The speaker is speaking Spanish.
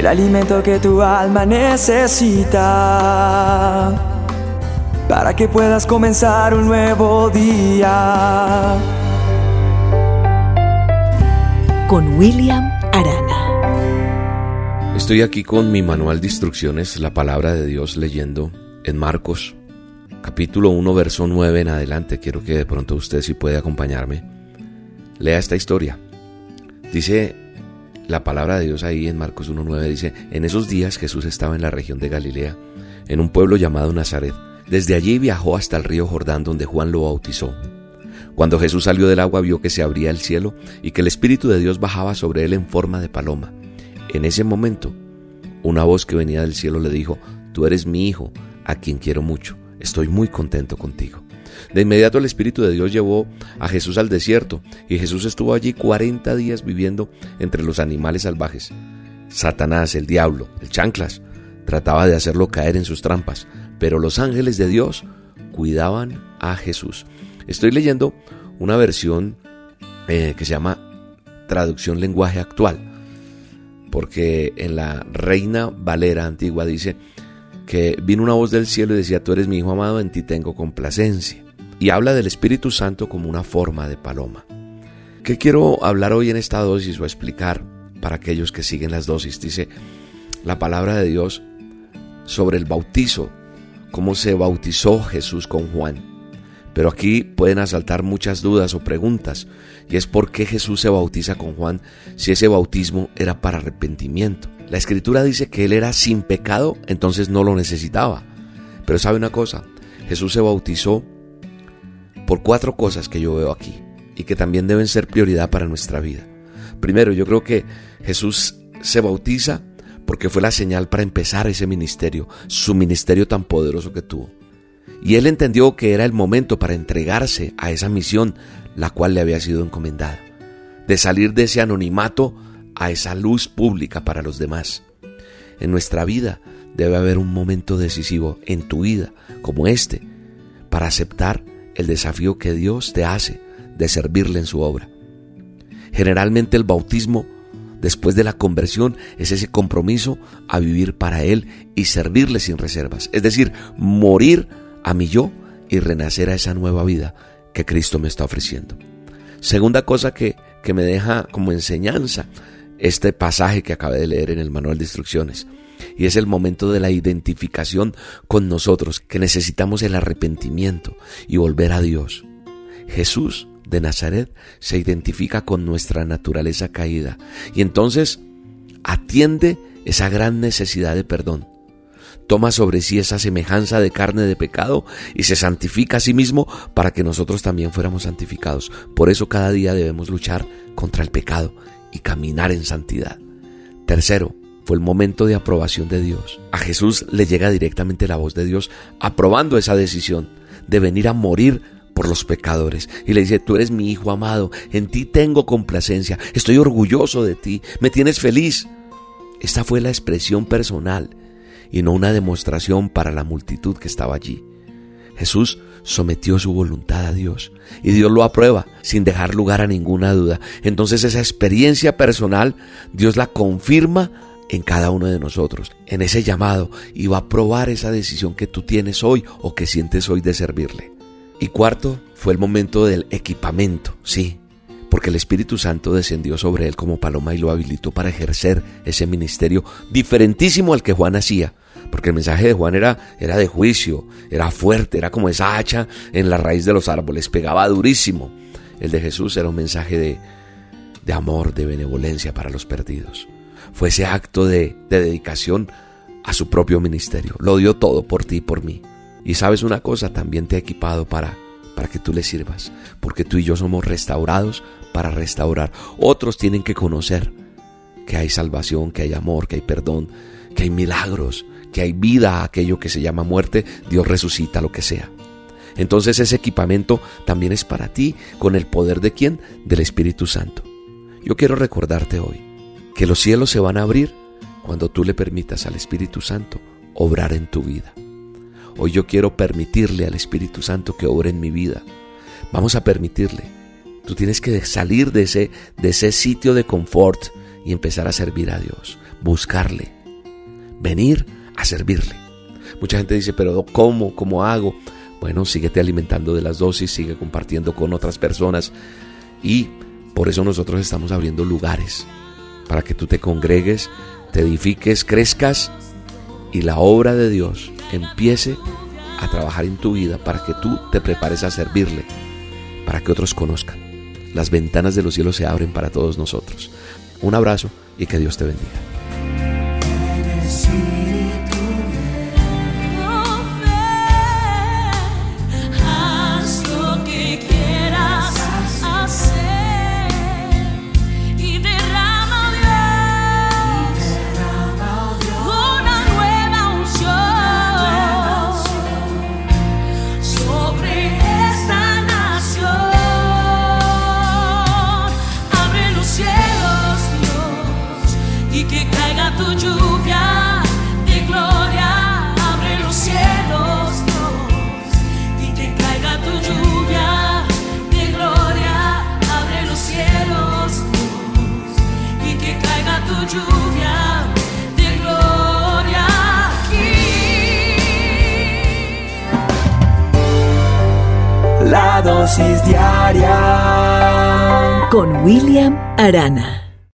el alimento que tu alma necesita para que puedas comenzar un nuevo día. Con William Arana. Estoy aquí con mi manual de instrucciones, la palabra de Dios leyendo en Marcos, capítulo 1, verso 9 en adelante. Quiero que de pronto usted si puede acompañarme. Lea esta historia. Dice la palabra de Dios ahí en Marcos 1.9 dice, en esos días Jesús estaba en la región de Galilea, en un pueblo llamado Nazaret. Desde allí viajó hasta el río Jordán donde Juan lo bautizó. Cuando Jesús salió del agua vio que se abría el cielo y que el Espíritu de Dios bajaba sobre él en forma de paloma. En ese momento, una voz que venía del cielo le dijo, Tú eres mi Hijo, a quien quiero mucho, estoy muy contento contigo. De inmediato el Espíritu de Dios llevó a Jesús al desierto y Jesús estuvo allí 40 días viviendo entre los animales salvajes. Satanás, el diablo, el chanclas, trataba de hacerlo caer en sus trampas, pero los ángeles de Dios cuidaban a Jesús. Estoy leyendo una versión eh, que se llama traducción lenguaje actual, porque en la Reina Valera antigua dice que vino una voz del cielo y decía, tú eres mi hijo amado, en ti tengo complacencia y habla del Espíritu Santo como una forma de paloma. ¿Qué quiero hablar hoy en esta dosis o explicar para aquellos que siguen las dosis? Dice la palabra de Dios sobre el bautizo, cómo se bautizó Jesús con Juan. Pero aquí pueden asaltar muchas dudas o preguntas, y es por qué Jesús se bautiza con Juan si ese bautismo era para arrepentimiento. La escritura dice que él era sin pecado, entonces no lo necesitaba. Pero sabe una cosa, Jesús se bautizó por cuatro cosas que yo veo aquí y que también deben ser prioridad para nuestra vida. Primero, yo creo que Jesús se bautiza porque fue la señal para empezar ese ministerio, su ministerio tan poderoso que tuvo. Y él entendió que era el momento para entregarse a esa misión, la cual le había sido encomendada, de salir de ese anonimato a esa luz pública para los demás. En nuestra vida debe haber un momento decisivo en tu vida como este para aceptar el desafío que Dios te hace de servirle en su obra. Generalmente el bautismo, después de la conversión, es ese compromiso a vivir para Él y servirle sin reservas. Es decir, morir a mi yo y renacer a esa nueva vida que Cristo me está ofreciendo. Segunda cosa que, que me deja como enseñanza este pasaje que acabé de leer en el manual de instrucciones y es el momento de la identificación con nosotros, que necesitamos el arrepentimiento y volver a Dios. Jesús de Nazaret se identifica con nuestra naturaleza caída y entonces atiende esa gran necesidad de perdón. Toma sobre sí esa semejanza de carne de pecado y se santifica a sí mismo para que nosotros también fuéramos santificados. Por eso cada día debemos luchar contra el pecado y caminar en santidad. Tercero, fue el momento de aprobación de Dios. A Jesús le llega directamente la voz de Dios aprobando esa decisión de venir a morir por los pecadores. Y le dice, tú eres mi hijo amado, en ti tengo complacencia, estoy orgulloso de ti, me tienes feliz. Esta fue la expresión personal y no una demostración para la multitud que estaba allí. Jesús sometió su voluntad a Dios y Dios lo aprueba sin dejar lugar a ninguna duda. Entonces esa experiencia personal Dios la confirma en cada uno de nosotros, en ese llamado, y va a probar esa decisión que tú tienes hoy o que sientes hoy de servirle. Y cuarto, fue el momento del equipamiento, sí, porque el Espíritu Santo descendió sobre él como paloma y lo habilitó para ejercer ese ministerio diferentísimo al que Juan hacía. Porque el mensaje de Juan era, era de juicio, era fuerte, era como esa hacha en la raíz de los árboles, pegaba durísimo. El de Jesús era un mensaje de, de amor, de benevolencia para los perdidos fue ese acto de, dedicación a su propio ministerio. Lo dio todo por ti y por mí. Y sabes una cosa, también te ha equipado para, para que tú le sirvas, porque tú y yo somos restaurados para restaurar. Otros tienen que conocer que hay salvación, que hay amor, que hay perdón, que hay milagros, que hay vida a aquello que se llama muerte, Dios resucita lo que sea. Entonces ese equipamiento también es para ti con el poder de quién? Del Espíritu Santo. Yo quiero recordarte hoy que los cielos se van a abrir cuando tú le permitas al Espíritu Santo obrar en tu vida. Hoy yo quiero permitirle al Espíritu Santo que obre en mi vida. Vamos a permitirle. Tú tienes que salir de ese, de ese sitio de confort y empezar a servir a Dios. buscarle, venir a servirle. Mucha gente dice, pero ¿cómo? ¿Cómo hago? Bueno, síguete alimentando de las dosis, sigue compartiendo con otras personas y por eso nosotros estamos abriendo lugares para que tú te congregues, te edifiques, crezcas y la obra de Dios empiece a trabajar en tu vida para que tú te prepares a servirle, para que otros conozcan. Las ventanas de los cielos se abren para todos nosotros. Un abrazo y que Dios te bendiga. Con William Arana.